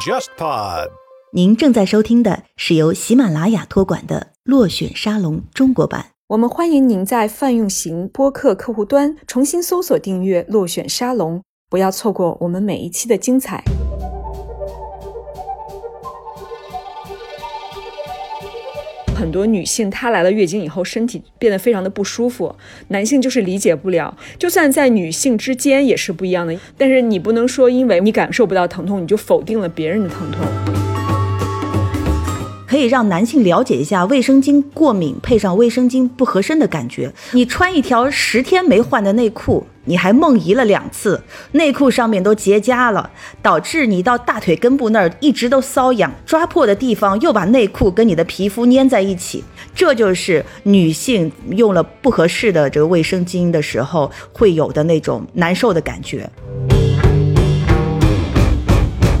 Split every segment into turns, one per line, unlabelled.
JustPod。
您正在收听的是由喜马拉雅托管的《落选沙龙》中国版。
我们欢迎您在泛用型播客客户端重新搜索订阅“落选沙龙”，不要错过我们每一期的精彩。很多女性她来了月经以后，身体变得非常的不舒服，男性就是理解不了。就算在女性之间也是不一样的，但是你不能说因为你感受不到疼痛，你就否定了别人的疼痛。
可以让男性了解一下卫生巾过敏配上卫生巾不合身的感觉。你穿一条十天没换的内裤，你还梦遗了两次，内裤上面都结痂了，导致你到大腿根部那儿一直都瘙痒，抓破的地方又把内裤跟你的皮肤粘在一起。这就是女性用了不合适的这个卫生巾的时候会有的那种难受的感觉。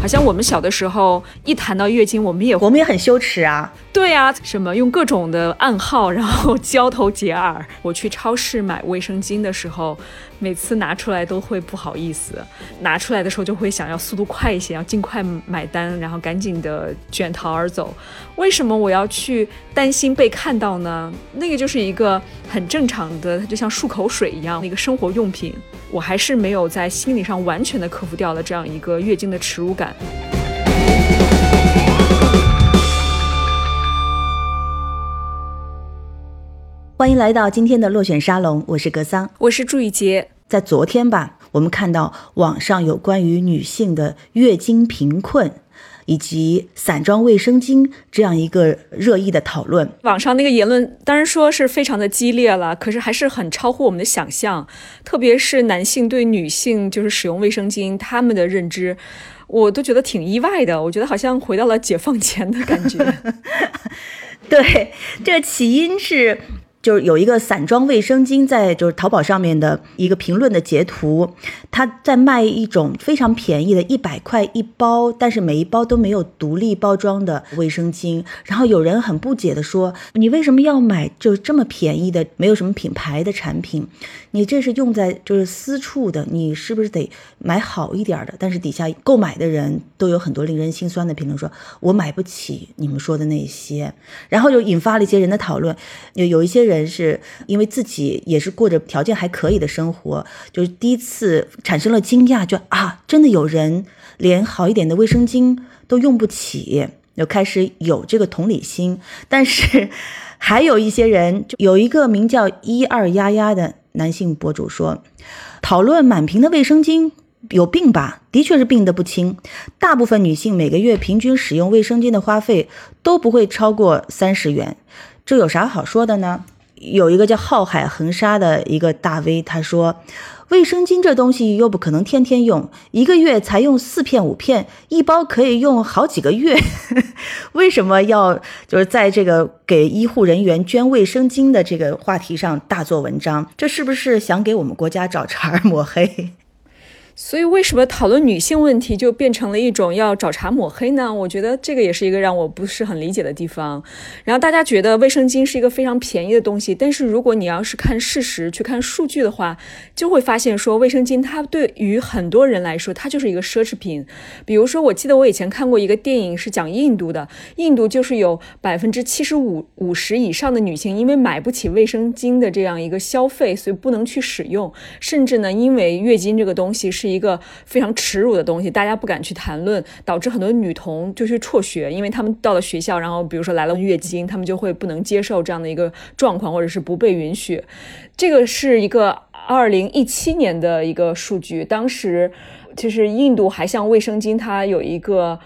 好像我们小的时候一谈到月经，我们也
我们也很羞耻啊。
对啊，什么用各种的暗号，然后交头接耳。我去超市买卫生巾的时候，每次拿出来都会不好意思，拿出来的时候就会想要速度快一些，要尽快买单，然后赶紧的卷逃而走。为什么我要去担心被看到呢？那个就是一个很正常的，它就像漱口水一样那个生活用品。我还是没有在心理上完全的克服掉了这样一个月经的耻辱感。
欢迎来到今天的落选沙龙，我是格桑，
我是祝雨洁。
在昨天吧，我们看到网上有关于女性的月经贫困。以及散装卫生巾这样一个热议的讨论，
网上那个言论当然说是非常的激烈了，可是还是很超乎我们的想象。特别是男性对女性就是使用卫生巾，他们的认知，我都觉得挺意外的。我觉得好像回到了解放前的感觉。
对，这个起因是。就是有一个散装卫生巾在就是淘宝上面的一个评论的截图，他在卖一种非常便宜的，一百块一包，但是每一包都没有独立包装的卫生巾。然后有人很不解的说：“你为什么要买就这么便宜的，没有什么品牌的产品？你这是用在就是私处的，你是不是得买好一点的？”但是底下购买的人都有很多令人心酸的评论，说我买不起你们说的那些，然后就引发了一些人的讨论，有有一些。人是因为自己也是过着条件还可以的生活，就是第一次产生了惊讶，就啊，真的有人连好一点的卫生巾都用不起，就开始有这个同理心。但是还有一些人，就有一个名叫一二丫丫的男性博主说，讨论满屏的卫生巾有病吧？的确是病得不轻。大部分女性每个月平均使用卫生巾的花费都不会超过三十元，这有啥好说的呢？有一个叫浩海恒沙的一个大 V，他说，卫生巾这东西又不可能天天用，一个月才用四片五片，一包可以用好几个月，为什么要就是在这个给医护人员捐卫生巾的这个话题上大做文章？这是不是想给我们国家找茬抹黑？
所以，为什么讨论女性问题就变成了一种要找茬抹黑呢？我觉得这个也是一个让我不是很理解的地方。然后大家觉得卫生巾是一个非常便宜的东西，但是如果你要是看事实、去看数据的话，就会发现说卫生巾它对于很多人来说，它就是一个奢侈品。比如说，我记得我以前看过一个电影，是讲印度的，印度就是有百分之七十五五十以上的女性因为买不起卫生巾的这样一个消费，所以不能去使用，甚至呢，因为月经这个东西是。一个非常耻辱的东西，大家不敢去谈论，导致很多女童就去辍学，因为他们到了学校，然后比如说来了月经，他们就会不能接受这样的一个状况，或者是不被允许。这个是一个二零一七年的一个数据，当时其实印度还向卫生巾它有一个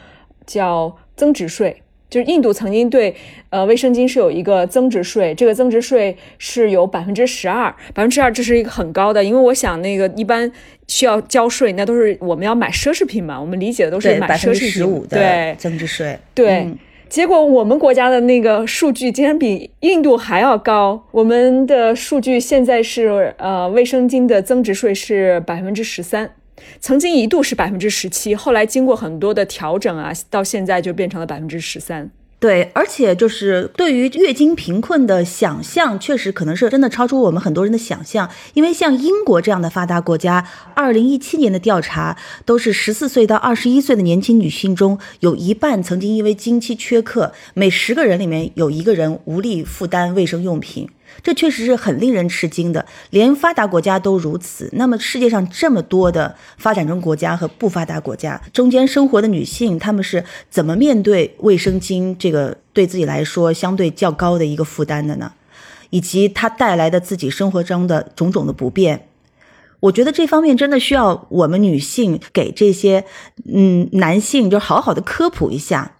叫增值税。就是印度曾经对呃卫生巾是有一个增值税，这个增值税是有百分之十二，百分之二这是一个很高的，因为我想那个一般需要交税，那都是我们要买奢侈品嘛，我们理解的都是买奢侈品，对
增值税，
对。结果我们国家的那个数据竟然比印度还要高，我们的数据现在是呃卫生巾的增值税是百分之十三。曾经一度是百分之十七，后来经过很多的调整啊，到现在就变成了百分之十三。
对，而且就是对于月经贫困的想象，确实可能是真的超出我们很多人的想象。因为像英国这样的发达国家，二零一七年的调查都是十四岁到二十一岁的年轻女性中，有一半曾经因为经期缺课，每十个人里面有一个人无力负担卫生用品。这确实是很令人吃惊的，连发达国家都如此。那么世界上这么多的发展中国家和不发达国家中间生活的女性，她们是怎么面对卫生巾这个对自己来说相对较高的一个负担的呢？以及它带来的自己生活中的种种的不便，我觉得这方面真的需要我们女性给这些嗯男性就好好的科普一下。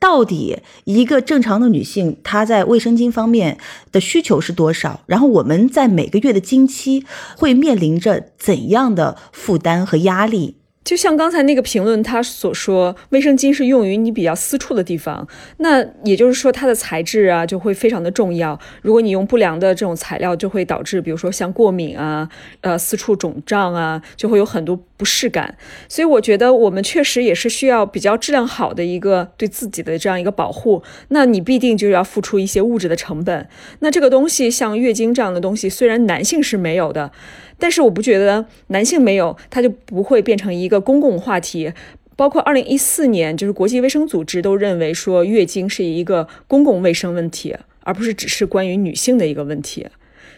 到底一个正常的女性，她在卫生巾方面的需求是多少？然后我们在每个月的经期会面临着怎样的负担和压力？
就像刚才那个评论他所说，卫生巾是用于你比较私处的地方，那也就是说它的材质啊就会非常的重要。如果你用不良的这种材料，就会导致比如说像过敏啊、呃私处肿胀啊，就会有很多不适感。所以我觉得我们确实也是需要比较质量好的一个对自己的这样一个保护。那你必定就要付出一些物质的成本。那这个东西像月经这样的东西，虽然男性是没有的。但是我不觉得男性没有，它就不会变成一个公共话题。包括二零一四年，就是国际卫生组织都认为说，月经是一个公共卫生问题，而不是只是关于女性的一个问题。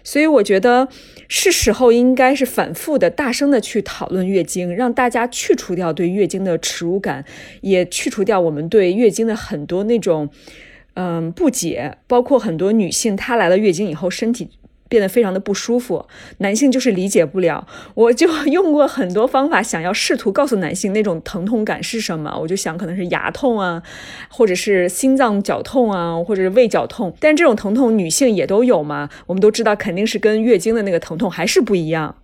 所以我觉得是时候应该是反复的、大声的去讨论月经，让大家去除掉对月经的耻辱感，也去除掉我们对月经的很多那种嗯不解。包括很多女性，她来了月经以后，身体。变得非常的不舒服，男性就是理解不了。我就 用过很多方法，想要试图告诉男性那种疼痛感是什么。我就想可能是牙痛啊，或者是心脏绞痛啊，或者是胃绞痛。但这种疼痛女性也都有嘛？我们都知道，肯定是跟月经的那个疼痛还是不一样。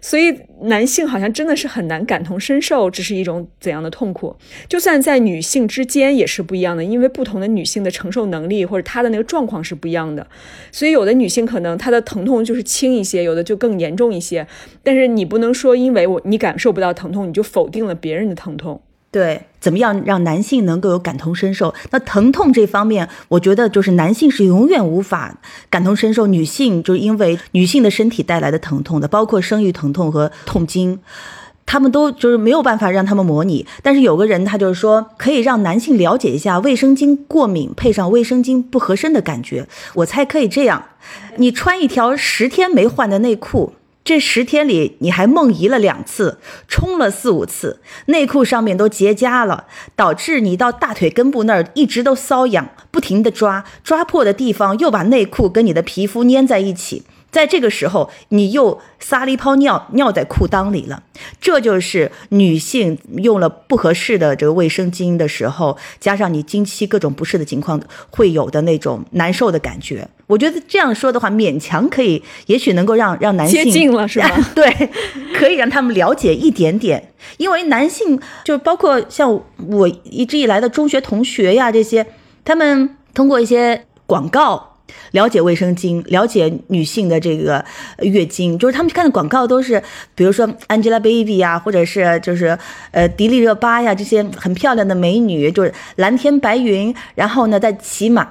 所以男性好像真的是很难感同身受，这是一种怎样的痛苦？就算在女性之间也是不一样的，因为不同的女性的承受能力或者她的那个状况是不一样的。所以有的女性可能她的疼痛就是轻一些，有的就更严重一些。但是你不能说因为我你感受不到疼痛，你就否定了别人的疼痛。
对，怎么样让男性能够有感同身受？那疼痛这方面，我觉得就是男性是永远无法感同身受女性，就是因为女性的身体带来的疼痛的，包括生育疼痛和痛经，他们都就是没有办法让他们模拟。但是有个人他就是说，可以让男性了解一下卫生巾过敏配上卫生巾不合身的感觉。我猜可以这样：你穿一条十天没换的内裤。这十天里，你还梦遗了两次，冲了四五次，内裤上面都结痂了，导致你到大腿根部那儿一直都瘙痒，不停的抓，抓破的地方又把内裤跟你的皮肤粘在一起。在这个时候，你又撒了一泡尿，尿在裤裆里了。这就是女性用了不合适的这个卫生巾的时候，加上你经期各种不适的情况会有的那种难受的感觉。我觉得这样说的话，勉强可以，也许能够让让男性
接近了，是吧？
对，可以让他们了解一点点。因为男性就包括像我一直以来的中学同学呀，这些他们通过一些广告。了解卫生巾，了解女性的这个月经，就是他们看的广告都是，比如说 Angelababy 呀，或者是就是呃迪丽热巴呀这些很漂亮的美女，就是蓝天白云，然后呢在骑马、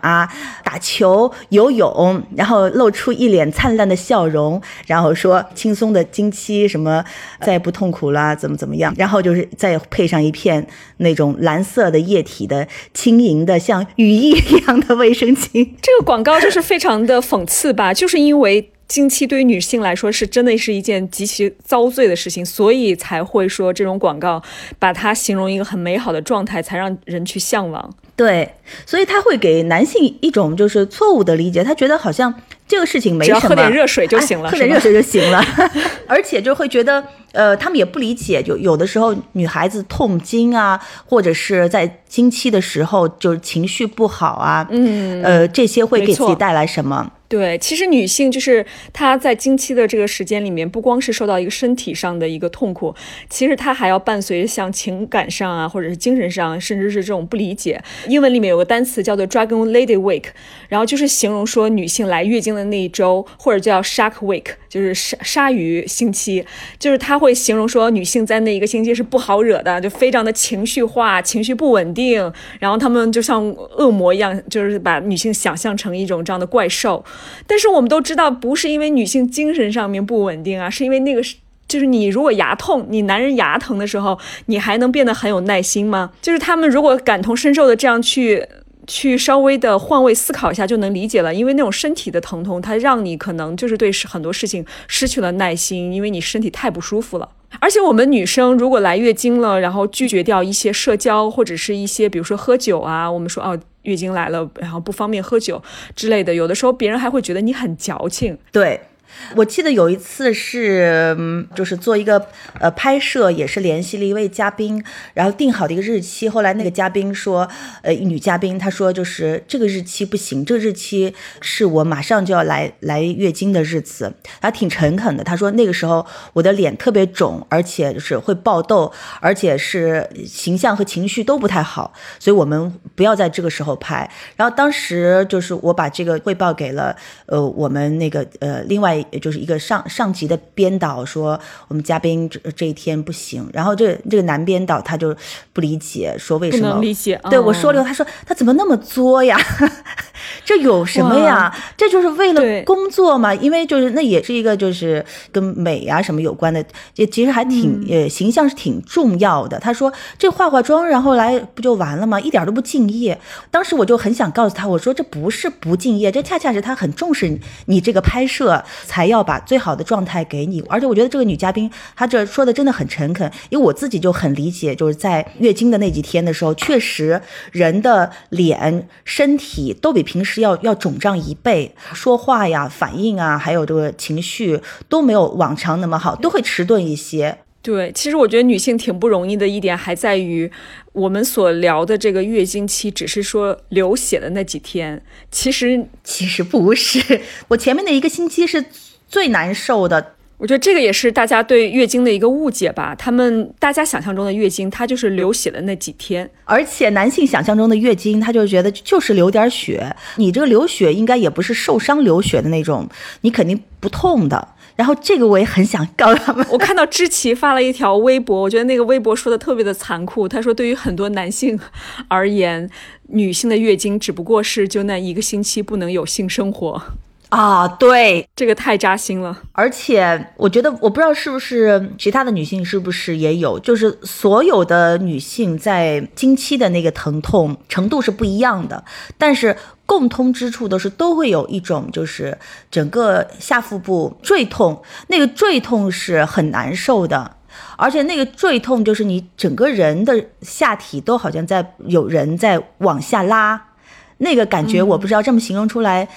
打球、游泳，然后露出一脸灿烂的笑容，然后说轻松的经期什么再也不痛苦了，怎么怎么样，然后就是再配上一片那种蓝色的液体的轻盈的像雨衣一样的卫生巾，
这个广告。就是非常的讽刺吧，就是因为经期对于女性来说是真的是一件极其遭罪的事情，所以才会说这种广告把它形容一个很美好的状态，才让人去向往。
对，所以他会给男性一种就是错误的理解，他觉得好像这个事情没什么，
喝点热水就行了，
喝点热水就行了，而且就会觉得，呃，他们也不理解，就有的时候女孩子痛经啊，或者是在经期的时候就是情绪不好啊，嗯，呃，这些会给自己带来什么？
对，其实女性就是她在经期的这个时间里面，不光是受到一个身体上的一个痛苦，其实她还要伴随像情感上啊，或者是精神上，甚至是这种不理解。英文里面有个单词叫做 Dragon Lady Week，然后就是形容说女性来月经的那一周，或者叫 Shark Week，就是鲨鲨鱼星期，就是她会形容说女性在那一个星期是不好惹的，就非常的情绪化、情绪不稳定，然后她们就像恶魔一样，就是把女性想象成一种这样的怪兽。但是我们都知道，不是因为女性精神上面不稳定啊，是因为那个是，就是你如果牙痛，你男人牙疼的时候，你还能变得很有耐心吗？就是他们如果感同身受的这样去去稍微的换位思考一下，就能理解了。因为那种身体的疼痛，它让你可能就是对很多事情失去了耐心，因为你身体太不舒服了。而且我们女生如果来月经了，然后拒绝掉一些社交或者是一些比如说喝酒啊，我们说哦。月经来了，然后不方便喝酒之类的，有的时候别人还会觉得你很矫情。
对。我记得有一次是，就是做一个呃拍摄，也是联系了一位嘉宾，然后定好的一个日期。后来那个嘉宾说，呃，女嘉宾她说就是这个日期不行，这个日期是我马上就要来来月经的日子。她挺诚恳的，她说那个时候我的脸特别肿，而且就是会爆痘，而且是形象和情绪都不太好，所以我们不要在这个时候拍。然后当时就是我把这个汇报给了呃我们那个呃另外。也就是一个上上级的编导说我们嘉宾这这一天不行，然后这这个男编导他就不理解，说为什么？
能理解。
对我说了，他说他怎么那么作呀？这有什么呀？这就是为了工作嘛？因为就是那也是一个就是跟美啊什么有关的，也其实还挺呃形象是挺重要的。他说这化化妆然后来不就完了吗？一点都不敬业。当时我就很想告诉他，我说这不是不敬业，这恰恰是他很重视你这个拍摄。才要把最好的状态给你，而且我觉得这个女嘉宾她这说的真的很诚恳，因为我自己就很理解，就是在月经的那几天的时候，确实人的脸、身体都比平时要要肿胀一倍，说话呀、反应啊，还有这个情绪都没有往常那么好，都会迟钝一些。
对，其实我觉得女性挺不容易的一点还在于，我们所聊的这个月经期，只是说流血的那几天，其实
其实不是。我前面的一个星期是最难受的。
我觉得这个也是大家对月经的一个误解吧。他们大家想象中的月经，它就是流血的那几天，
而且男性想象中的月经，他就觉得就是流点血。你这个流血应该也不是受伤流血的那种，你肯定不痛的。然后这个我也很想告他们。
我看到知琪发了一条微博，我觉得那个微博说的特别的残酷。他说，对于很多男性而言，女性的月经只不过是就那一个星期不能有性生活。
啊，对，
这个太扎心了。
而且我觉得，我不知道是不是其他的女性是不是也有，就是所有的女性在经期的那个疼痛程度是不一样的，但是共通之处都是都会有一种，就是整个下腹部坠痛，那个坠痛是很难受的，而且那个坠痛就是你整个人的下体都好像在有人在往下拉，那个感觉我不知道这么形容出来。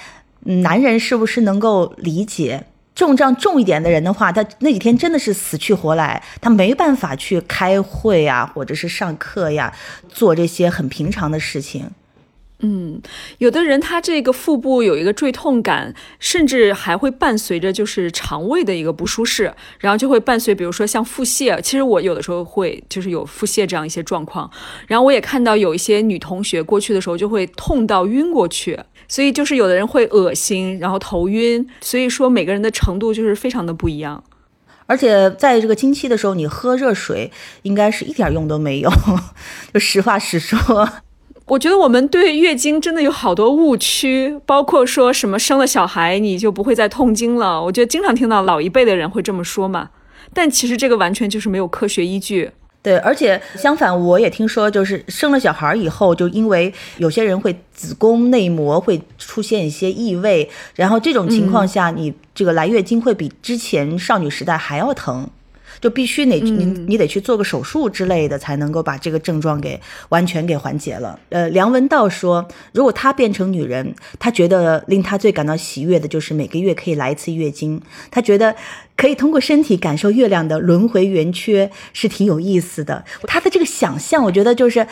男人是不是能够理解？重症重一点的人的话，他那几天真的是死去活来，他没办法去开会啊，或者是上课呀，做这些很平常的事情。
嗯，有的人他这个腹部有一个坠痛感，甚至还会伴随着就是肠胃的一个不舒适，然后就会伴随，比如说像腹泻。其实我有的时候会就是有腹泻这样一些状况，然后我也看到有一些女同学过去的时候就会痛到晕过去。所以就是有的人会恶心，然后头晕，所以说每个人的程度就是非常的不一样。
而且在这个经期的时候，你喝热水应该是一点用都没有。就实话实说，
我觉得我们对月经真的有好多误区，包括说什么生了小孩你就不会再痛经了。我觉得经常听到老一辈的人会这么说嘛，但其实这个完全就是没有科学依据。
对，而且相反，我也听说，就是生了小孩以后，就因为有些人会子宫内膜会出现一些异味，然后这种情况下，你这个来月经会比之前少女时代还要疼。就必须得你你得去做个手术之类的，才能够把这个症状给完全给缓解了。呃，梁文道说，如果她变成女人，她觉得令她最感到喜悦的就是每个月可以来一次月经，她觉得可以通过身体感受月亮的轮回圆缺是挺有意思的。她的这个想象，我觉得就是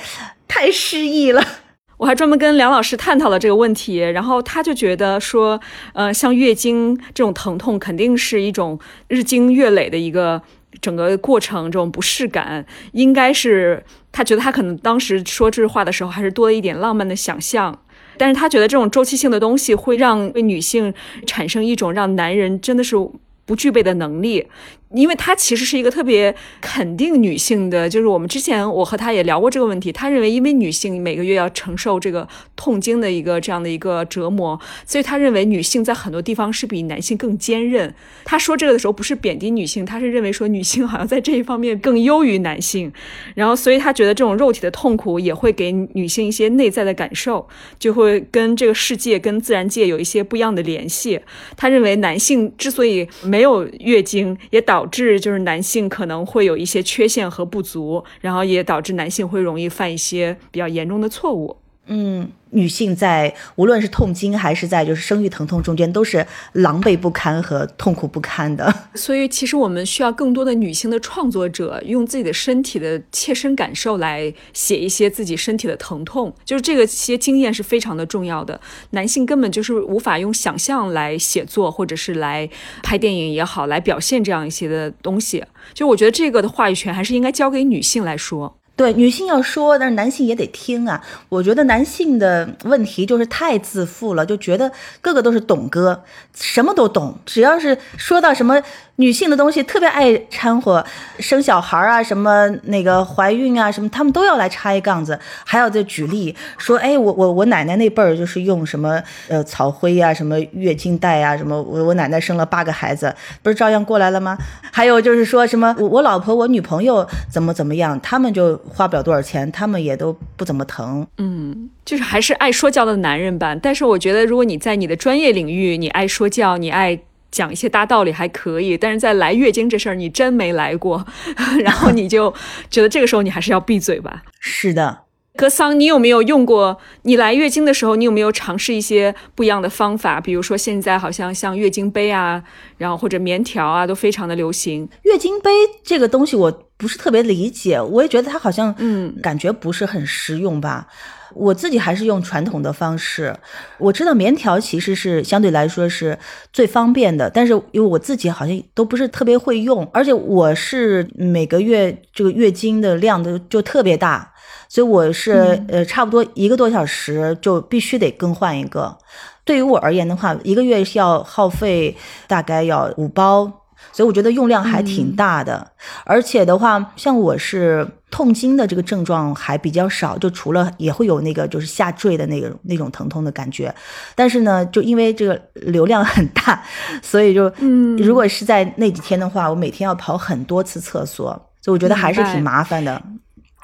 太诗意了。
我还专门跟梁老师探讨了这个问题，然后他就觉得说，呃，像月经这种疼痛肯定是一种日积月累的一个整个过程，这种不适感应该是他觉得他可能当时说这话的时候还是多了一点浪漫的想象，但是他觉得这种周期性的东西会让女性产生一种让男人真的是不具备的能力。因为他其实是一个特别肯定女性的，就是我们之前我和他也聊过这个问题。他认为，因为女性每个月要承受这个痛经的一个这样的一个折磨，所以他认为女性在很多地方是比男性更坚韧。他说这个的时候不是贬低女性，他是认为说女性好像在这一方面更优于男性。然后，所以他觉得这种肉体的痛苦也会给女性一些内在的感受，就会跟这个世界、跟自然界有一些不一样的联系。他认为男性之所以没有月经，也导导致就是男性可能会有一些缺陷和不足，然后也导致男性会容易犯一些比较严重的错误。
嗯。女性在无论是痛经还是在就是生育疼痛中间，都是狼狈不堪和痛苦不堪的。
所以，其实我们需要更多的女性的创作者，用自己的身体的切身感受来写一些自己身体的疼痛。就是这个些经验是非常的重要的。男性根本就是无法用想象来写作，或者是来拍电影也好，来表现这样一些的东西。就我觉得这个的话语权还是应该交给女性来说。
对，女性要说，但是男性也得听啊。我觉得男性的问题就是太自负了，就觉得个个都是懂哥，什么都懂，只要是说到什么。女性的东西特别爱掺和，生小孩啊，什么那个怀孕啊，什么他们都要来插一杠子，还要再举例说，哎，我我我奶奶那辈儿就是用什么呃草灰呀，什么月经带呀，什么我我奶奶生了八个孩子，不是照样过来了吗？还有就是说什么我我老婆我女朋友怎么怎么样，他们就花不了多少钱，他们也都不怎么疼，
嗯，就是还是爱说教的男人吧。但是我觉得，如果你在你的专业领域，你爱说教，你爱。讲一些大道理还可以，但是在来月经这事儿，你真没来过，然后你就觉得这个时候你还是要闭嘴吧。
是的，
格桑，你有没有用过？你来月经的时候，你有没有尝试一些不一样的方法？比如说现在好像像月经杯啊，然后或者棉条啊，都非常的流行。
月经杯这个东西我不是特别理解，我也觉得它好像嗯，感觉不是很实用吧。我自己还是用传统的方式。我知道棉条其实是相对来说是最方便的，但是因为我自己好像都不是特别会用，而且我是每个月这个月经的量都就特别大，所以我是呃差不多一个多小时就必须得更换一个。对于我而言的话，一个月要耗费大概要五包。所以我觉得用量还挺大的，而且的话，像我是痛经的这个症状还比较少，就除了也会有那个就是下坠的那个那种疼痛的感觉，但是呢，就因为这个流量很大，所以就嗯，如果是在那几天的话，我每天要跑很多次厕所，所以我觉得还是挺麻烦的。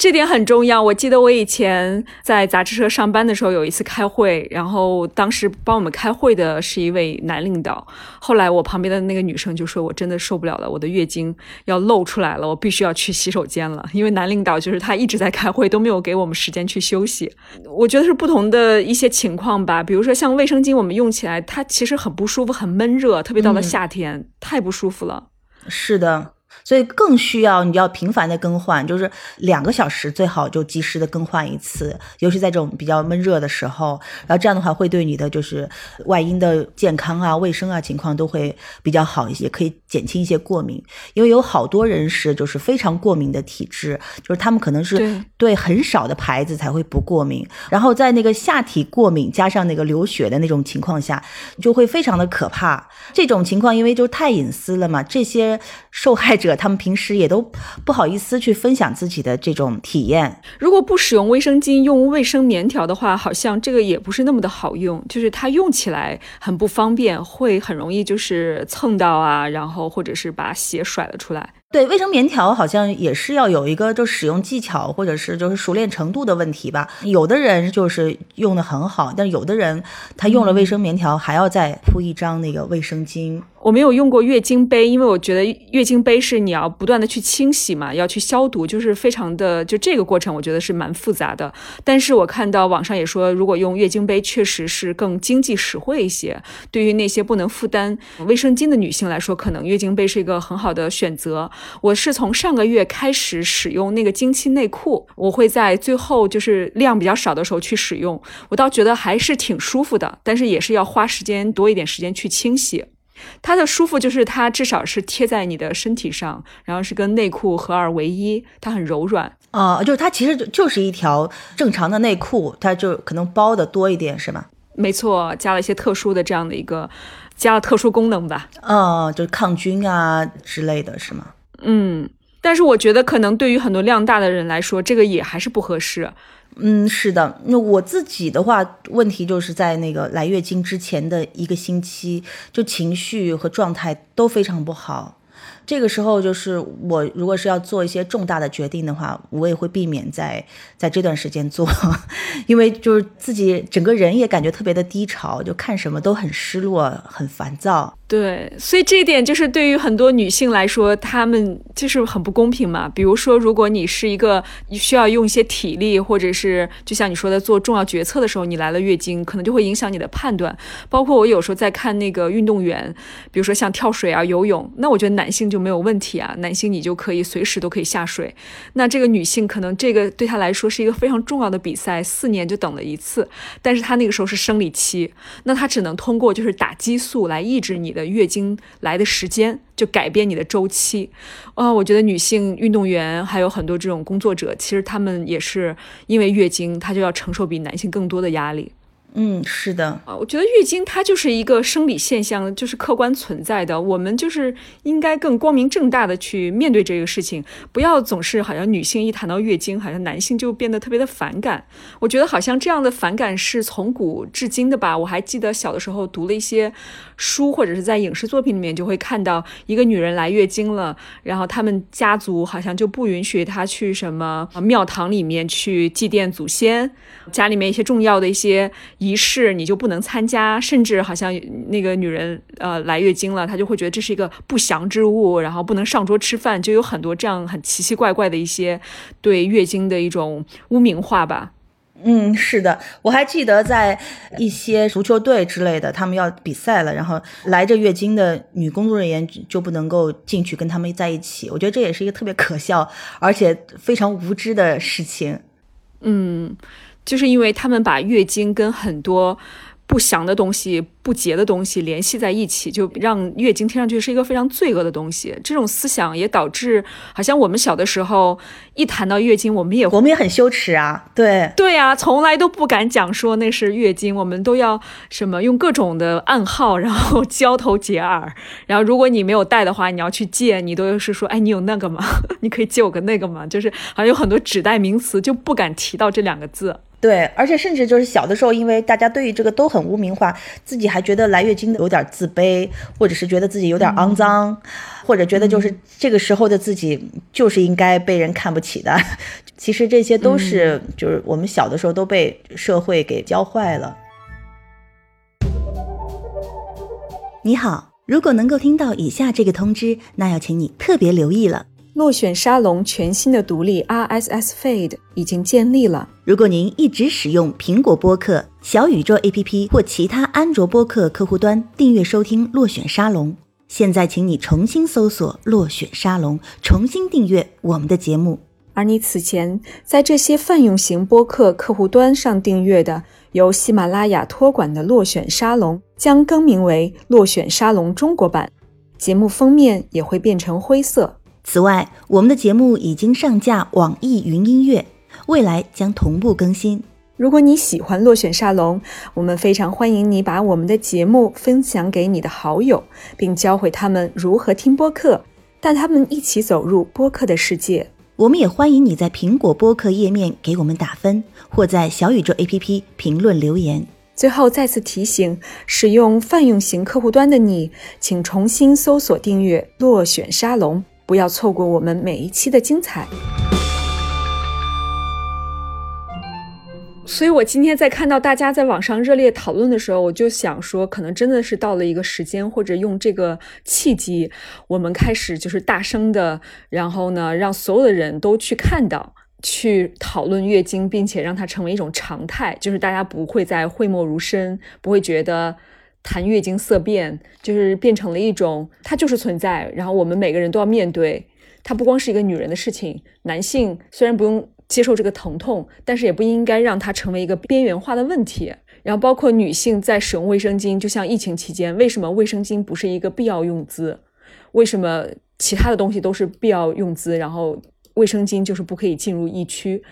这点很重要。我记得我以前在杂志社上班的时候，有一次开会，然后当时帮我们开会的是一位男领导。后来我旁边的那个女生就说：“我真的受不了了，我的月经要露出来了，我必须要去洗手间了。”因为男领导就是他一直在开会，都没有给我们时间去休息。我觉得是不同的一些情况吧。比如说像卫生巾，我们用起来它其实很不舒服，很闷热，特别到了夏天，太不舒服了。
是的。所以更需要你要频繁的更换，就是两个小时最好就及时的更换一次，尤其在这种比较闷热的时候，然后这样的话会对你的就是外阴的健康啊、卫生啊情况都会比较好一些，可以减轻一些过敏。因为有好多人是就是非常过敏的体质，就是他们可能是对很少的牌子才会不过敏，然后在那个下体过敏加上那个流血的那种情况下，就会非常的可怕。这种情况因为就太隐私了嘛，这些受害。者他们平时也都不好意思去分享自己的这种体验。
如果不使用卫生巾，用卫生棉条的话，好像这个也不是那么的好用，就是它用起来很不方便，会很容易就是蹭到啊，然后或者是把血甩了出来。
对，卫生棉条好像也是要有一个就使用技巧或者是就是熟练程度的问题吧。有的人就是用的很好，但有的人他用了卫生棉条还要再铺一张那个卫生巾。
我没有用过月经杯，因为我觉得月经杯是你要不断的去清洗嘛，要去消毒，就是非常的就这个过程，我觉得是蛮复杂的。但是我看到网上也说，如果用月经杯，确实是更经济实惠一些。对于那些不能负担卫生巾的女性来说，可能月经杯是一个很好的选择。我是从上个月开始使用那个经期内裤，我会在最后就是量比较少的时候去使用，我倒觉得还是挺舒服的，但是也是要花时间多一点时间去清洗。它的舒服就是它至少是贴在你的身体上，然后是跟内裤合二为一，它很柔软
啊，就是它其实就就是一条正常的内裤，它就可能包的多一点，是吗？
没错，加了一些特殊的这样的一个，加了特殊功能吧？
嗯，就是抗菌啊之类的是吗？
嗯，但是我觉得可能对于很多量大的人来说，这个也还是不合适。
嗯，是的，那我自己的话，问题就是在那个来月经之前的一个星期，就情绪和状态都非常不好。这个时候，就是我如果是要做一些重大的决定的话，我也会避免在在这段时间做，因为就是自己整个人也感觉特别的低潮，就看什么都很失落、很烦躁。
对，所以这一点就是对于很多女性来说，她们就是很不公平嘛。比如说，如果你是一个需要用一些体力，或者是就像你说的做重要决策的时候，你来了月经，可能就会影响你的判断。包括我有时候在看那个运动员，比如说像跳水啊、游泳，那我觉得男性就没有问题啊，男性你就可以随时都可以下水。那这个女性可能这个对她来说是一个非常重要的比赛，四年就等了一次，但是她那个时候是生理期，那她只能通过就是打激素来抑制你的。月经来的时间就改变你的周期，啊，我觉得女性运动员还有很多这种工作者，其实他们也是因为月经，她就要承受比男性更多的压力。
嗯，是的
啊，我觉得月经它就是一个生理现象，就是客观存在的。我们就是应该更光明正大的去面对这个事情，不要总是好像女性一谈到月经，好像男性就变得特别的反感。我觉得好像这样的反感是从古至今的吧。我还记得小的时候读了一些书，或者是在影视作品里面就会看到一个女人来月经了，然后他们家族好像就不允许她去什么庙堂里面去祭奠祖先，家里面一些重要的一些。仪式你就不能参加，甚至好像那个女人呃来月经了，她就会觉得这是一个不祥之物，然后不能上桌吃饭，就有很多这样很奇奇怪怪的一些对月经的一种污名化吧。
嗯，是的，我还记得在一些足球队之类的，他们要比赛了，然后来着月经的女工作人员就不能够进去跟他们在一起。我觉得这也是一个特别可笑而且非常无知的事情。
嗯。就是因为他们把月经跟很多不祥的东西。不洁的东西联系在一起，就让月经听上去是一个非常罪恶的东西。这种思想也导致，好像我们小的时候一谈到月经，我们也
我们也很羞耻啊。对
对呀，从来都不敢讲说那是月经，我们都要什么用各种的暗号，然后交头接耳。然后如果你没有带的话，你要去借，你都是说，哎，你有那个吗？你可以借我个那个吗？就是好像有很多指代名词，就不敢提到这两个字。
对，而且甚至就是小的时候，因为大家对于这个都很污名化，自己还觉得来月经的有点自卑，或者是觉得自己有点肮脏，或者觉得就是这个时候的自己就是应该被人看不起的。其实这些都是就是我们小的时候都被社会给教坏了。你好，如果能够听到以下这个通知，那要请你特别留意了。
落选沙龙全新的独立 RSS feed 已经建立了。
如果您一直使用苹果播客、小宇宙 APP 或其他安卓播客客户端订阅收听落选沙龙，现在请你重新搜索落选沙龙，重新订阅我们的节目。
而你此前在这些泛用型播客客户端上订阅的由喜马拉雅托管的落选沙龙，将更名为落选沙龙中国版，节目封面也会变成灰色。
此外，我们的节目已经上架网易云音乐，未来将同步更新。
如果你喜欢落选沙龙，我们非常欢迎你把我们的节目分享给你的好友，并教会他们如何听播客，带他们一起走入播客的世界。
我们也欢迎你在苹果播客页面给我们打分，或在小宇宙 APP 评论留言。
最后再次提醒，使用泛用型客户端的你，请重新搜索订阅落选沙龙。不要错过我们每一期的精彩。所以我今天在看到大家在网上热烈讨论的时候，我就想说，可能真的是到了一个时间，或者用这个契机，我们开始就是大声的，然后呢，让所有的人都去看到。去讨论月经，并且让它成为一种常态，就是大家不会再讳莫如深，不会觉得谈月经色变，就是变成了一种它就是存在，然后我们每个人都要面对它，不光是一个女人的事情。男性虽然不用接受这个疼痛，但是也不应该让它成为一个边缘化的问题。然后包括女性在使用卫生巾，就像疫情期间，为什么卫生巾不是一个必要用资？为什么其他的东西都是必要用资？然后。卫生巾就是不可以进入疫区，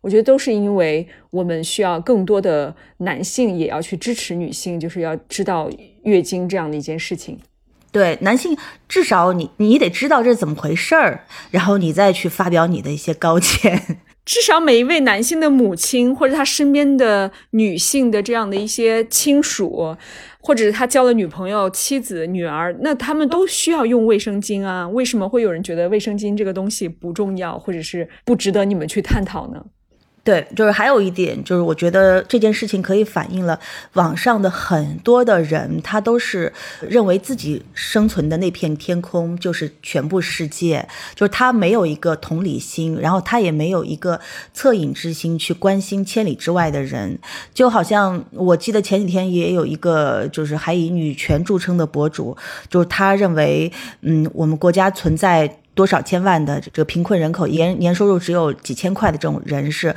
我觉得都是因为我们需要更多的男性也要去支持女性，就是要知道月经这样的一件事情。
对，男性至少你你得知道这是怎么回事儿，然后你再去发表你的一些高见。
至少每一位男性的母亲或者他身边的女性的这样的一些亲属。或者是他交了女朋友、妻子、女儿，那他们都需要用卫生巾啊？为什么会有人觉得卫生巾这个东西不重要，或者是不值得你们去探讨呢？
对，就是还有一点，就是我觉得这件事情可以反映了网上的很多的人，他都是认为自己生存的那片天空就是全部世界，就是他没有一个同理心，然后他也没有一个恻隐之心去关心千里之外的人。就好像我记得前几天也有一个就是还以女权著称的博主，就是他认为，嗯，我们国家存在。多少千万的这个贫困人口，年年收入只有几千块的这种人是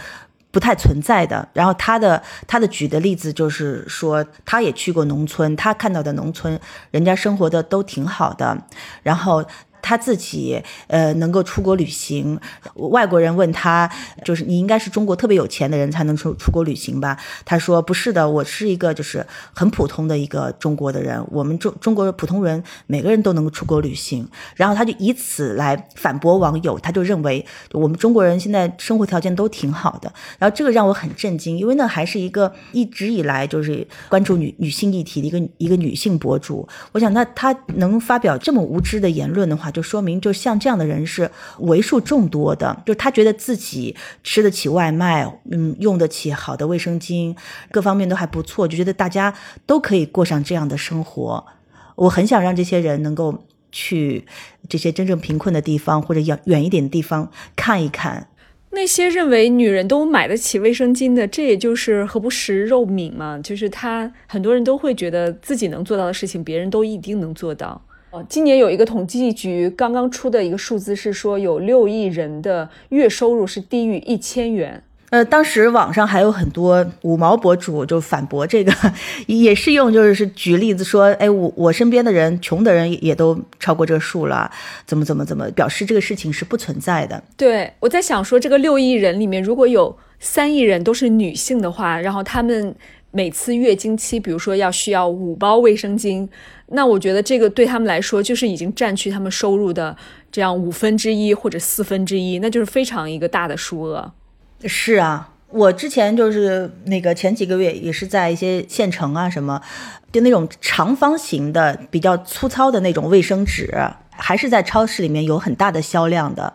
不太存在的。然后他的他的举的例子就是说，他也去过农村，他看到的农村人家生活的都挺好的。然后。他自己呃能够出国旅行，外国人问他，就是你应该是中国特别有钱的人才能出出国旅行吧？他说不是的，我是一个就是很普通的一个中国的人，我们中中国普通人每个人都能够出国旅行。然后他就以此来反驳网友，他就认为我们中国人现在生活条件都挺好的。然后这个让我很震惊，因为那还是一个一直以来就是关注女女性议题的一个一个女性博主。我想那他能发表这么无知的言论的话。就说明，就像这样的人是为数众多的。就他觉得自己吃得起外卖，嗯，用得起好的卫生巾，各方面都还不错，就觉得大家都可以过上这样的生活。我很想让这些人能够去这些真正贫困的地方，或者远远一点的地方看一看。
那些认为女人都买得起卫生巾的，这也就是何不食肉糜嘛？就是他很多人都会觉得自己能做到的事情，别人都一定能做到。今年有一个统计局刚刚出的一个数字是说，有六亿人的月收入是低于一千元。
呃，当时网上还有很多五毛博主就反驳这个，也是用就是是举例子说，哎，我我身边的人穷的人也都超过这个数了，怎么怎么怎么，表示这个事情是不存在的。
对，我在想说，这个六亿人里面，如果有三亿人都是女性的话，然后他们每次月经期，比如说要需要五包卫生巾。那我觉得这个对他们来说，就是已经占据他们收入的这样五分之一或者四分之一，那就是非常一个大的数额。
是啊，我之前就是那个前几个月也是在一些县城啊什么，就那种长方形的比较粗糙的那种卫生纸，还是在超市里面有很大的销量的，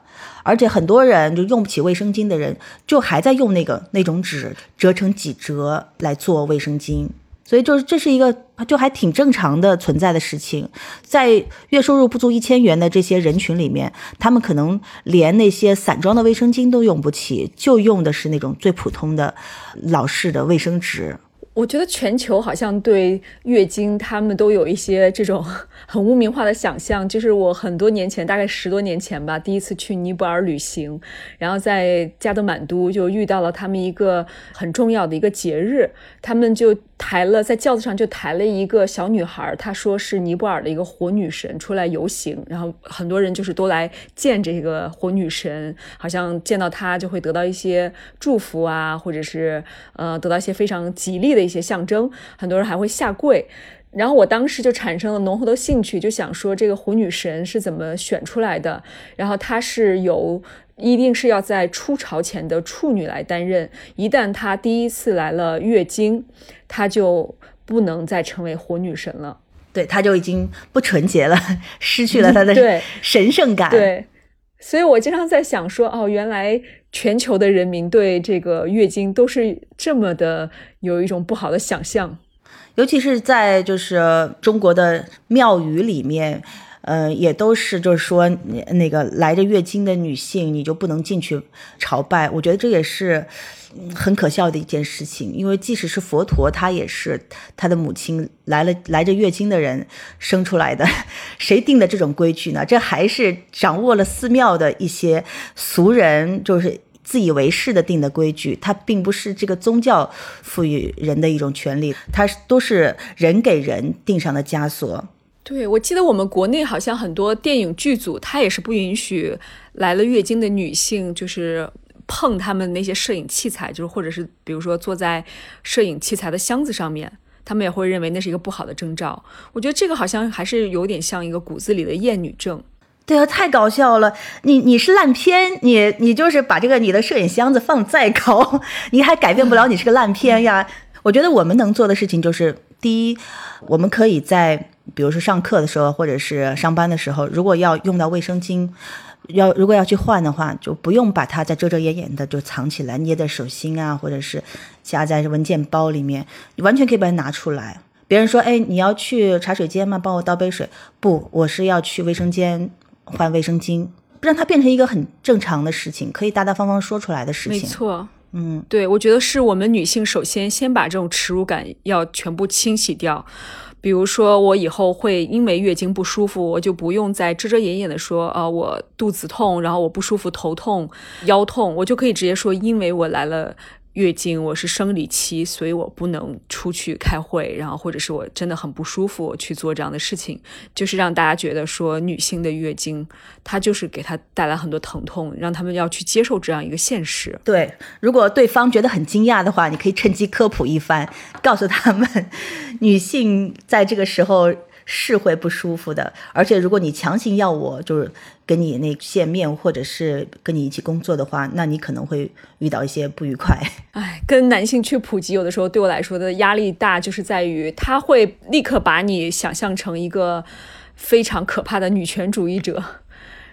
而且很多人就用不起卫生巾的人，就还在用那个那种纸折成几折来做卫生巾。所以就是这是一个就还挺正常的存在的事情，在月收入不足一千元的这些人群里面，他们可能连那些散装的卫生巾都用不起，就用的是那种最普通的老式的卫生纸。
我觉得全球好像对月经，他们都有一些这种很污名化的想象。就是我很多年前，大概十多年前吧，第一次去尼泊尔旅行，然后在加德满都就遇到了他们一个很重要的一个节日，他们就抬了在轿子上就抬了一个小女孩，她说是尼泊尔的一个火女神出来游行，然后很多人就是都来见这个火女神，好像见到她就会得到一些祝福啊，或者是呃得到一些非常吉利的。一些象征，很多人还会下跪，然后我当时就产生了浓厚的兴趣，就想说这个火女神是怎么选出来的？然后她是由一定是要在初潮前的处女来担任，一旦她第一次来了月经，她就不能再成为火女神了，
对，她就已经不纯洁了，失去了她的神圣感。
对，所以我经常在想说，哦，原来全球的人民对这个月经都是这么的有一种不好的想象，
尤其是在就是中国的庙宇里面。呃，也都是，就是说，那个来着月经的女性，你就不能进去朝拜。我觉得这也是很可笑的一件事情，因为即使是佛陀，他也是他的母亲来了来着月经的人生出来的，谁定的这种规矩呢？这还是掌握了寺庙的一些俗人，就是自以为是的定的规矩，它并不是这个宗教赋予人的一种权利，它都是人给人定上的枷锁。
对，我记得我们国内好像很多电影剧组，他也是不允许来了月经的女性，就是碰他们那些摄影器材，就是或者是比如说坐在摄影器材的箱子上面，他们也会认为那是一个不好的征兆。我觉得这个好像还是有点像一个骨子里的厌女症。
对啊，太搞笑了！你你是烂片，你你就是把这个你的摄影箱子放再高，你还改变不了你是个烂片呀。我觉得我们能做的事情就是，第一，我们可以在。比如说上课的时候，或者是上班的时候，如果要用到卫生巾，要如果要去换的话，就不用把它再遮遮掩掩的就藏起来，捏在手心啊，或者是夹在文件包里面，你完全可以把它拿出来。别人说：“哎，你要去茶水间吗？帮我倒杯水。”不，我是要去卫生间换卫生巾，让它变成一个很正常的事情，可以大大方方说出来的事情。没
错，
嗯，
对，我觉得是我们女性首先先把这种耻辱感要全部清洗掉。比如说，我以后会因为月经不舒服，我就不用再遮遮掩掩的说，啊，我肚子痛，然后我不舒服，头痛、腰痛，我就可以直接说，因为我来了。月经，我是生理期，所以我不能出去开会，然后或者是我真的很不舒服去做这样的事情，就是让大家觉得说女性的月经，它就是给她带来很多疼痛，让他们要去接受这样一个现实。
对，如果对方觉得很惊讶的话，你可以趁机科普一番，告诉他们，女性在这个时候。是会不舒服的，而且如果你强行要我就是跟你那见面，或者是跟你一起工作的话，那你可能会遇到一些不愉快。
哎，跟男性去普及，有的时候对我来说的压力大，就是在于他会立刻把你想象成一个非常可怕的女权主义者，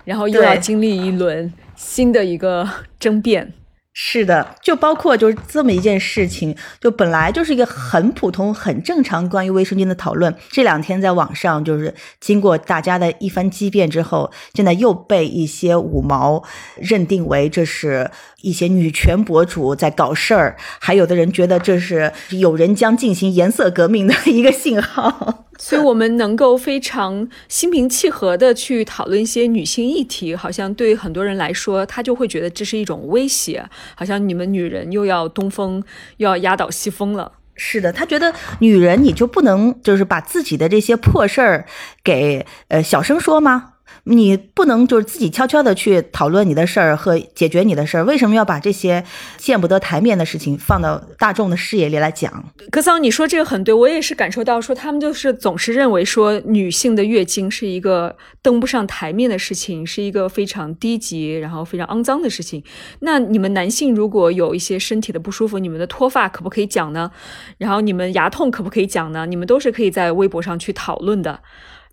然后又要经历一轮新的一个争辩。
是的，就包括就是这么一件事情，就本来就是一个很普通、很正常关于卫生巾的讨论。这两天在网上，就是经过大家的一番激辩之后，现在又被一些五毛认定为这是一些女权博主在搞事儿，还有的人觉得这是有人将进行颜色革命的一个信号。
所以，我们能够非常心平气和的去讨论一些女性议题，好像对很多人来说，他就会觉得这是一种威胁，好像你们女人又要东风，又要压倒西风了。
是的，他觉得女人你就不能就是把自己的这些破事儿给呃小声说吗？你不能就是自己悄悄的去讨论你的事儿和解决你的事儿，为什么要把这些见不得台面的事情放到大众的视野里来讲？
格桑，你说这个很对，我也是感受到，说他们就是总是认为说女性的月经是一个登不上台面的事情，是一个非常低级，然后非常肮脏的事情。那你们男性如果有一些身体的不舒服，你们的脱发可不可以讲呢？然后你们牙痛可不可以讲呢？你们都是可以在微博上去讨论的。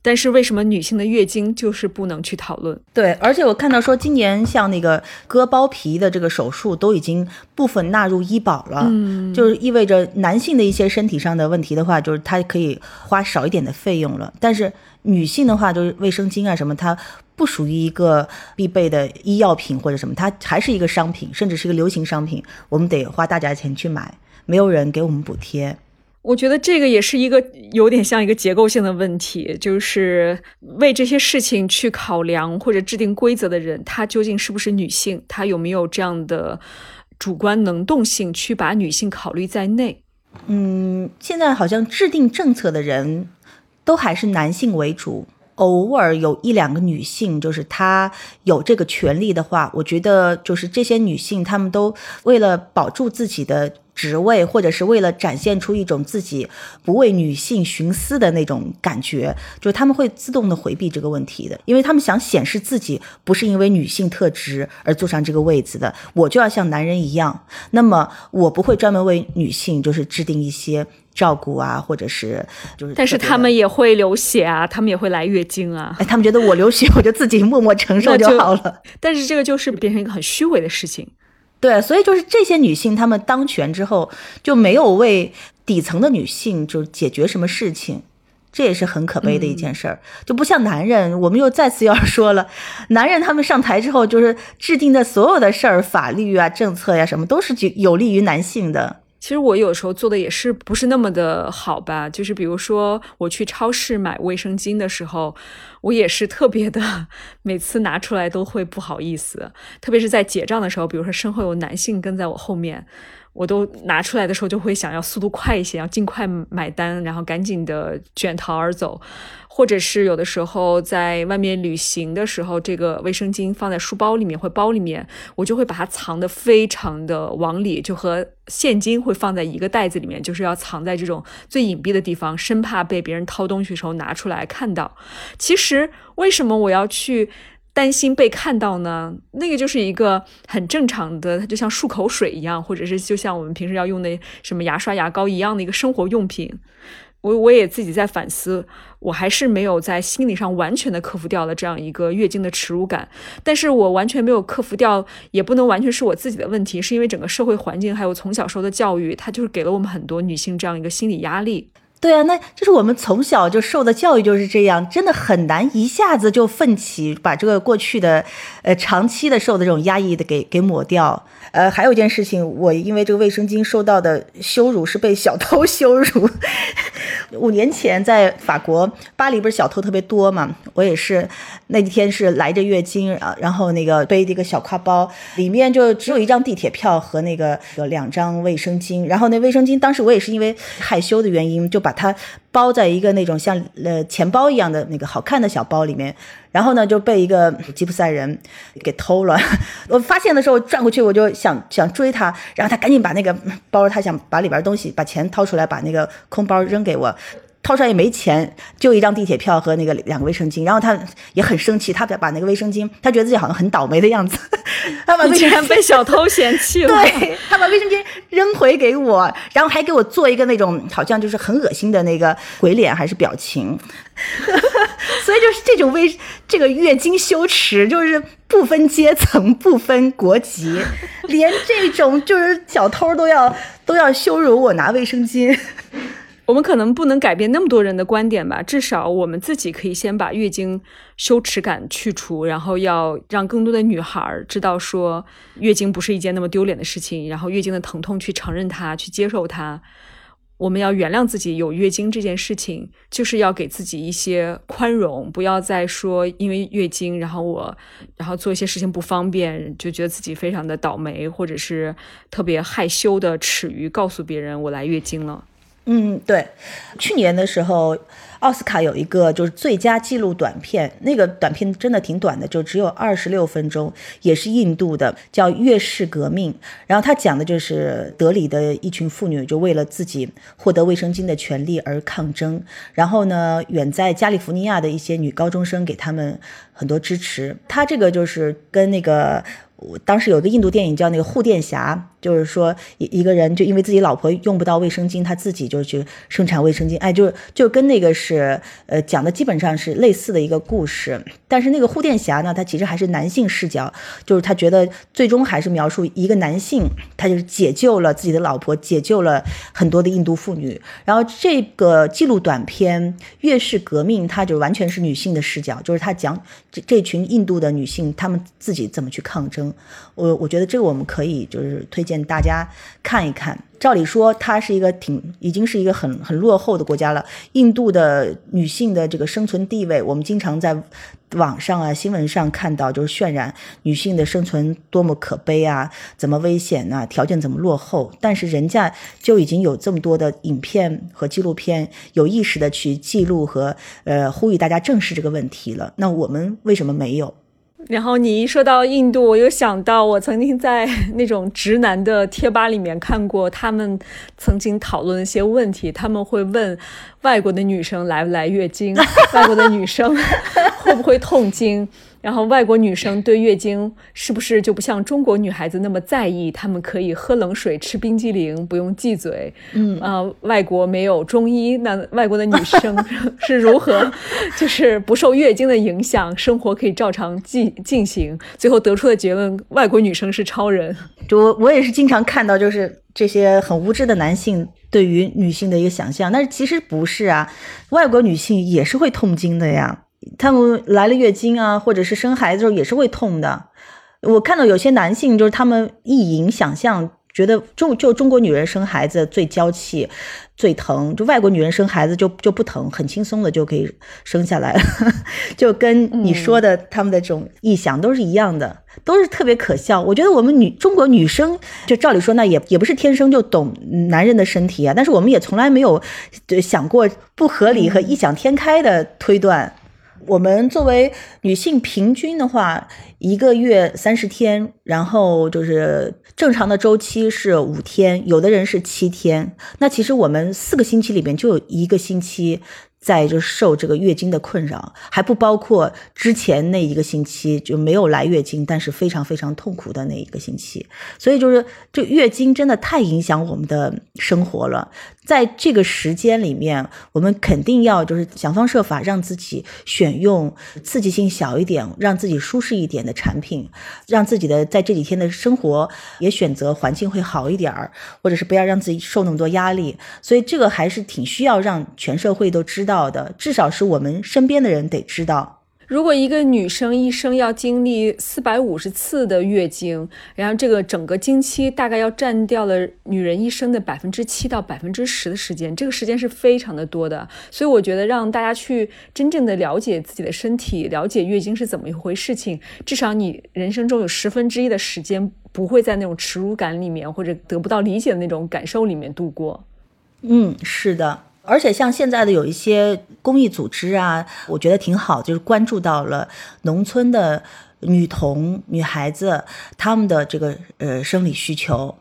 但是为什么女性的月经就是不能去讨论？
对，而且我看到说今年像那个割包皮的这个手术都已经部分纳入医保了，嗯，就是意味着男性的一些身体上的问题的话，就是他可以花少一点的费用了。但是女性的话，就是卫生巾啊什么，它不属于一个必备的医药品或者什么，它还是一个商品，甚至是一个流行商品，我们得花大价钱去买，没有人给我们补贴。
我觉得这个也是一个有点像一个结构性的问题，就是为这些事情去考量或者制定规则的人，他究竟是不是女性？他有没有这样的主观能动性去把女性考虑在内？
嗯，现在好像制定政策的人都还是男性为主，偶尔有一两个女性，就是她有这个权利的话，我觉得就是这些女性，她们都为了保住自己的。职位，或者是为了展现出一种自己不为女性徇私的那种感觉，就是他们会自动的回避这个问题的，因为他们想显示自己不是因为女性特质而坐上这个位子的，我就要像男人一样，那么我不会专门为女性就是制定一些照顾啊，或者是就是，
但是他们也会流血啊，他们也会来月经啊，
哎，他们觉得我流血，我就自己默默承受 就好了，
但是这个就是变成一个很虚伪的事情。
对，所以就是这些女性，她们当权之后就没有为底层的女性就解决什么事情，这也是很可悲的一件事儿。就不像男人，我们又再次要说了，男人他们上台之后，就是制定的所有的事儿、法律啊、政策呀，什么都是有利于男性的。
其实我有时候做的也是不是那么的好吧，就是比如说我去超市买卫生巾的时候，我也是特别的，每次拿出来都会不好意思，特别是在结账的时候，比如说身后有男性跟在我后面。我都拿出来的时候就会想要速度快一些，要尽快买单，然后赶紧的卷逃而走，或者是有的时候在外面旅行的时候，这个卫生巾放在书包里面或包里面，我就会把它藏得非常的往里，就和现金会放在一个袋子里面，就是要藏在这种最隐蔽的地方，生怕被别人掏东西的时候拿出来看到。其实为什么我要去？担心被看到呢，那个就是一个很正常的，它就像漱口水一样，或者是就像我们平时要用的什么牙刷、牙膏一样的一个生活用品。我我也自己在反思，我还是没有在心理上完全的克服掉了这样一个月经的耻辱感。但是我完全没有克服掉，也不能完全是我自己的问题，是因为整个社会环境还有从小受的教育，它就是给了我们很多女性这样一个心理压力。
对啊，那就是我们从小就受的教育就是这样，真的很难一下子就奋起，把这个过去的，呃，长期的受的这种压抑的给给抹掉。呃，还有一件事情，我因为这个卫生巾受到的羞辱是被小偷 羞辱。五年前在法国巴黎不是小偷特别多嘛，我也是那几天是来着月经啊，然后那个背一个小挎包，里面就只有一张地铁票和那个有两张卫生巾，然后那卫生巾当时我也是因为害羞的原因就把。它包在一个那种像呃钱包一样的那个好看的小包里面，然后呢就被一个 吉普赛人给偷了。我发现的时候转过去，我就想想追他，然后他赶紧把那个包，他想把里边东西把钱掏出来，把那个空包扔给我。掏出来也没钱，就一张地铁票和那个两个卫生巾。然后他也很生气，他把那个卫生巾，他觉得自己好像很倒霉的样子。他把卫生巾
被小偷嫌弃了。
对他把卫生巾扔回给我，然后还给我做一个那种好像就是很恶心的那个鬼脸还是表情。所以就是这种微这个月经羞耻，就是不分阶层、不分国籍，连这种就是小偷都要都要羞辱我拿卫生巾。
我们可能不能改变那么多人的观点吧，至少我们自己可以先把月经羞耻感去除，然后要让更多的女孩知道说月经不是一件那么丢脸的事情，然后月经的疼痛去承认它，去接受它。我们要原谅自己有月经这件事情，就是要给自己一些宽容，不要再说因为月经，然后我然后做一些事情不方便，就觉得自己非常的倒霉，或者是特别害羞的耻于告诉别人我来月经了。
嗯，对，去年的时候，奥斯卡有一个就是最佳纪录短片，那个短片真的挺短的，就只有二十六分钟，也是印度的，叫《月事革命》。然后他讲的就是德里的一群妇女，就为了自己获得卫生巾的权利而抗争。然后呢，远在加利福尼亚的一些女高中生给他们很多支持。他这个就是跟那个。我当时有个印度电影叫那个护垫侠，就是说一一个人就因为自己老婆用不到卫生巾，他自己就去生产卫生巾，哎，就就跟那个是呃讲的基本上是类似的一个故事。但是那个护垫侠呢，他其实还是男性视角，就是他觉得最终还是描述一个男性，他就是解救了自己的老婆，解救了很多的印度妇女。然后这个记录短片《月是革命》，它就完全是女性的视角，就是他讲这这群印度的女性，她们自己怎么去抗争。我我觉得这个我们可以就是推荐大家看一看。照理说，它是一个挺已经是一个很很落后的国家了。印度的女性的这个生存地位，我们经常在网上啊新闻上看到，就是渲染女性的生存多么可悲啊，怎么危险呢？条件怎么落后？但是人家就已经有这么多的影片和纪录片，有意识的去记录和呃呼吁大家正视这个问题了。那我们为什么没有？
然后你一说到印度，我又想到我曾经在那种直男的贴吧里面看过，他们曾经讨论一些问题。他们会问外国的女生来不来月经，外国的女生会不会痛经，然后外国女生对月经是不是就不像中国女孩子那么在意？她们可以喝冷水、吃冰激凌，不用忌嘴。嗯，呃，外国没有中医，那外国的女生 是如何 就是不受月经的影响，生活可以照常进进行？最后得出的结论：外国女生是超人。
就我我也是经常看到，就是这些很无知的男性对于女性的一个想象，但是其实不是啊，外国女性也是会痛经的呀。他们来了月经啊，或者是生孩子时候也是会痛的。我看到有些男性就是他们意淫想象，觉得中就中国女人生孩子最娇气、最疼，就外国女人生孩子就就不疼，很轻松的就可以生下来，就跟你说的他们的这种臆想都是一样的，都是特别可笑。我觉得我们女中国女生就照理说那也也不是天生就懂男人的身体啊，但是我们也从来没有想过不合理和异想天开的推断。我们作为女性，平均的话，一个月三十天，然后就是正常的周期是五天，有的人是七天。那其实我们四个星期里边就有一个星期。在就受这个月经的困扰，还不包括之前那一个星期就没有来月经，但是非常非常痛苦的那一个星期。所以就是这月经真的太影响我们的生活了。在这个时间里面，我们肯定要就是想方设法让自己选用刺激性小一点、让自己舒适一点的产品，让自己的在这几天的生活也选择环境会好一点儿，或者是不要让自己受那么多压力。所以这个还是挺需要让全社会都知道。的，至少是我们身边的人得知道。
如果一个女生一生要经历四百五十次的月经，然后这个整个经期大概要占掉了女人一生的百分之七到百分之十的时间，这个时间是非常的多的。所以我觉得让大家去真正的了解自己的身体，了解月经是怎么一回事情，至少你人生中有十分之一的时间不会在那种耻辱感里面或者得不到理解的那种感受里面度过。
嗯，是的。而且像现在的有一些公益组织啊，我觉得挺好，就是关注到了农村的女童、女孩子她们的这个呃生理需求。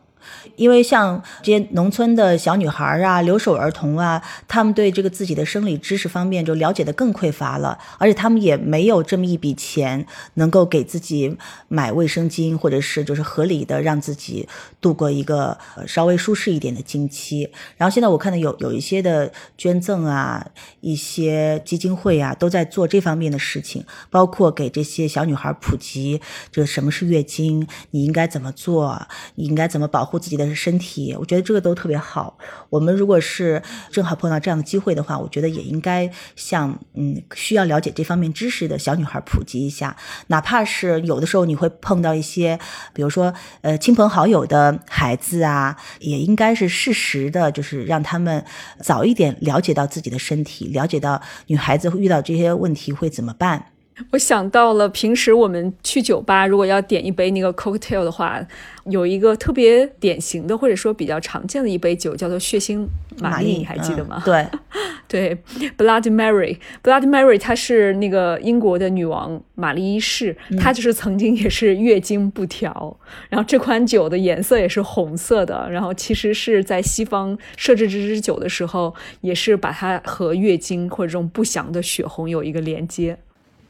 因为像这些农村的小女孩啊、留守儿童啊，他们对这个自己的生理知识方面就了解的更匮乏了，而且他们也没有这么一笔钱能够给自己买卫生巾，或者是就是合理的让自己度过一个稍微舒适一点的经期。然后现在我看到有有一些的捐赠啊，一些基金会啊都在做这方面的事情，包括给这些小女孩普及这什么是月经，你应该怎么做，你应该怎么保护自己的。身体，我觉得这个都特别好。我们如果是正好碰到这样的机会的话，我觉得也应该向嗯需要了解这方面知识的小女孩普及一下。哪怕是有的时候你会碰到一些，比如说呃亲朋好友的孩子啊，也应该是适时的，就是让他们早一点了解到自己的身体，了解到女孩子会遇到这些问题会怎么办。
我想到了，平时我们去酒吧，如果要点一杯那个 cocktail 的话，有一个特别典型的或者说比较常见的一杯酒叫做血腥玛丽，你还记得吗？
对，
对，Bloody Mary，Bloody Mary，她是那个英国的女王玛丽一世，她就是曾经也是月经不调，然后这款酒的颜色也是红色的，然后其实是在西方设置这支酒的时候，也是把它和月经或者这种不祥的血红有一个连接。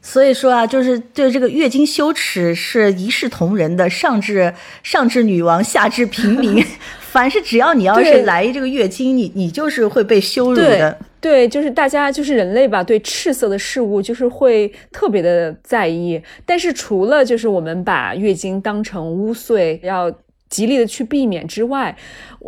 所以说啊，就是对这个月经羞耻是一视同仁的，上至 上至女王，下至平民，凡是只要你要是来这个月经，你你就是会被羞辱的。
对，就是大家就是人类吧，对赤色的事物就是会特别的在意。但是除了就是我们把月经当成污秽，要极力的去避免之外，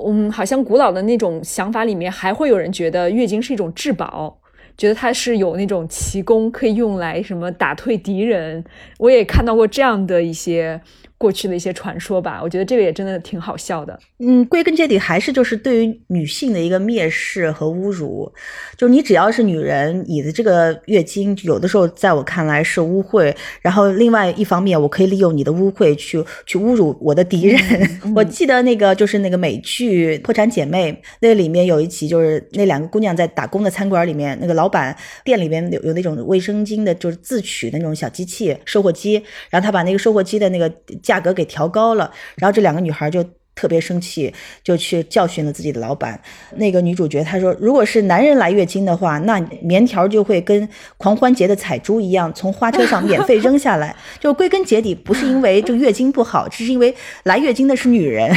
嗯，好像古老的那种想法里面，还会有人觉得月经是一种至宝。觉得他是有那种奇功，可以用来什么打退敌人。我也看到过这样的一些。过去的一些传说吧，我觉得这个也真的挺好笑的。
嗯，归根结底还是就是对于女性的一个蔑视和侮辱。就你只要是女人，你的这个月经有的时候在我看来是污秽。然后另外一方面，我可以利用你的污秽去去侮辱我的敌人。我记得那个就是那个美剧《破产姐妹》，那里面有一集就是那两个姑娘在打工的餐馆里面，那个老板店里面有有那种卫生巾的，就是自取的那种小机器售货机，然后他把那个售货机的那个。价格给调高了，然后这两个女孩就特别生气，就去教训了自己的老板。那个女主角她说，如果是男人来月经的话，那棉条就会跟狂欢节的彩珠一样，从花车上免费扔下来。就归根结底，不是因为这月经不好，只是因为来月经的是女人。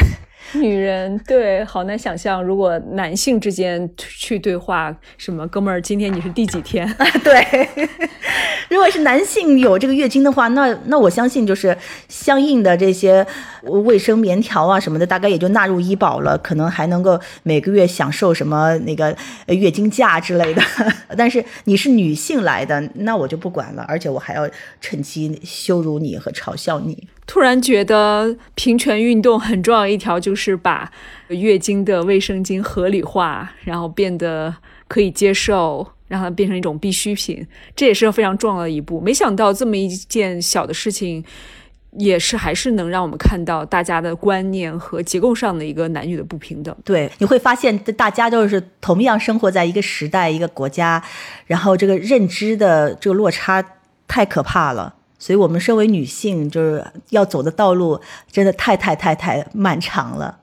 女人对，好难想象，如果男性之间去对话，什么哥们儿，今天你是第几天？
对，如果是男性有这个月经的话，那那我相信就是相应的这些卫生棉条啊什么的，大概也就纳入医保了，可能还能够每个月享受什么那个月经假之类的。但是你是女性来的，那我就不管了，而且我还要趁机羞辱你和嘲笑你。
突然觉得平权运动很重要一条就是是把月经的卫生巾合理化，然后变得可以接受，让它变成一种必需品，这也是非常重要的一步。没想到这么一件小的事情，也是还是能让我们看到大家的观念和结构上的一个男女的不平等。
对，你会发现大家都是同样生活在一个时代、一个国家，然后这个认知的这个落差太可怕了。所以，我们身为女性，就是要走的道路真的太太太太漫长了。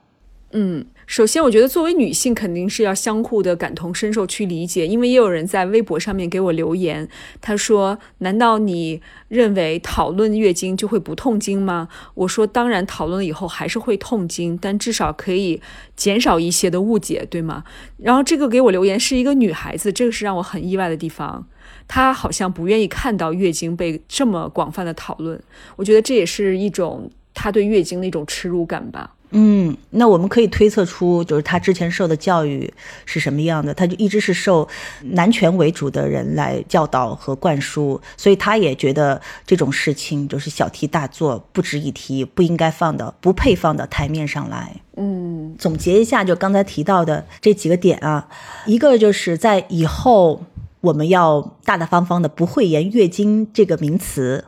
嗯，首先，我觉得作为女性，肯定是要相互的感同身受去理解，因为也有人在微博上面给我留言，他说：“难道你认为讨论月经就会不痛经吗？”我说：“当然，讨论了以后还是会痛经，但至少可以减少一些的误解，对吗？”然后，这个给我留言是一个女孩子，这个是让我很意外的地方。她好像不愿意看到月经被这么广泛的讨论，我觉得这也是一种他对月经的一种耻辱感吧。
嗯，那我们可以推测出，就是他之前受的教育是什么样的，他就一直是受男权为主的人来教导和灌输，所以他也觉得这种事情就是小题大做，不值一提，不应该放到，不配放到台面上来。
嗯，
总结一下，就刚才提到的这几个点啊，一个就是在以后。我们要大大方方的，不讳言“月经”这个名词。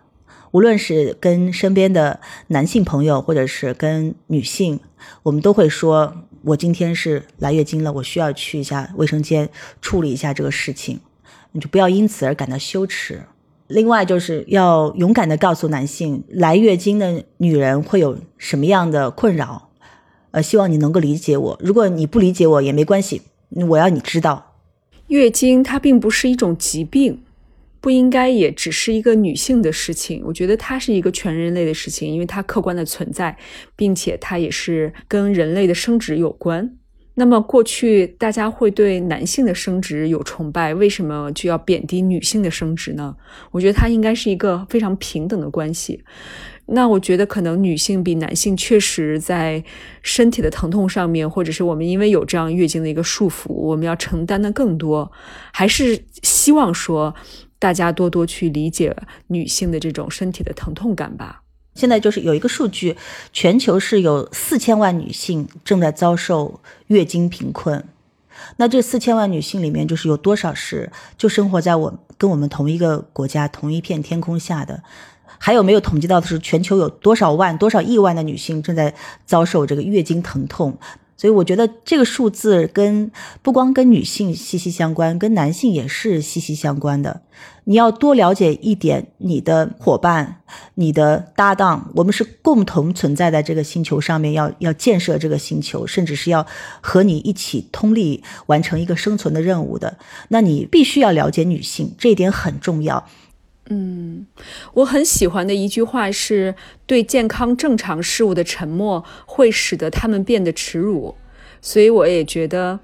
无论是跟身边的男性朋友，或者是跟女性，我们都会说：“我今天是来月经了，我需要去一下卫生间处理一下这个事情。”你就不要因此而感到羞耻。另外，就是要勇敢的告诉男性，来月经的女人会有什么样的困扰。呃，希望你能够理解我。如果你不理解我也没关系，我要你知道。
月经它并不是一种疾病，不应该也只是一个女性的事情。我觉得它是一个全人类的事情，因为它客观的存在，并且它也是跟人类的生殖有关。那么过去大家会对男性的生殖有崇拜，为什么就要贬低女性的生殖呢？我觉得它应该是一个非常平等的关系。那我觉得可能女性比男性确实在身体的疼痛上面，或者是我们因为有这样月经的一个束缚，我们要承担的更多。还是希望说大家多多去理解女性的这种身体的疼痛感吧。
现在就是有一个数据，全球是有四千万女性正在遭受月经贫困。那这四千万女性里面，就是有多少是就生活在我跟我们同一个国家、同一片天空下的？还有没有统计到的是全球有多少万、多少亿万的女性正在遭受这个月经疼痛？所以我觉得这个数字跟不光跟女性息息相关，跟男性也是息息相关的。你要多了解一点你的伙伴、你的搭档，我们是共同存在在这个星球上面，要要建设这个星球，甚至是要和你一起通力完成一个生存的任务的。那你必须要了解女性，这一点很重要。
嗯，我很喜欢的一句话是：对健康正常事物的沉默会使得他们变得耻辱。所以我也觉得，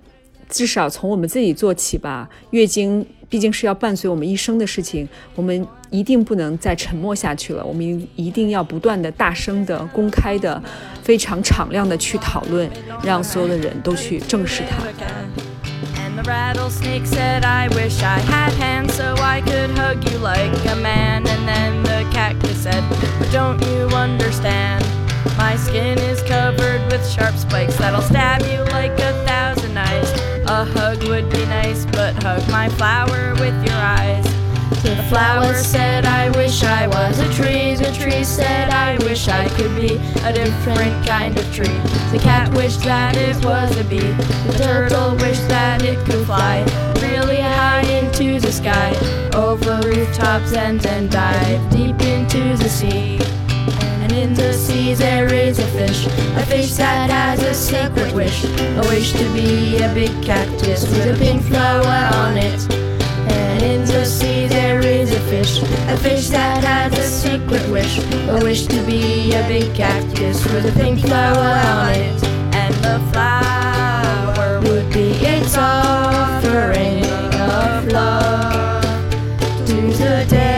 至少从我们自己做起吧。月经毕竟是要伴随我们一生的事情，我们一定不能再沉默下去了。我们一定要不断的、大声的、公开的、非常敞亮的去讨论，让所有的人都去正视它。The rattlesnake said, I wish I had hands so I could hug you like a man. And then the cactus said, But don't you understand? My skin is covered with sharp spikes that'll stab you like a thousand knives. A hug would be nice, but hug my flower with your eyes. The flower said, I wish I was a tree. The tree said, I wish I could be a different kind of tree. The cat wished that it was a bee. The turtle wished that it could fly really high into the sky, over rooftops and then dive deep into the sea. And in the sea there is a fish, a fish that has
a secret wish. A wish to be a big cactus with a pink flower on it. And in the sea there is a fish, a fish that has a secret wish, a wish to be a big cactus with a pink flower on it. And the flower would be its offering of love to the day.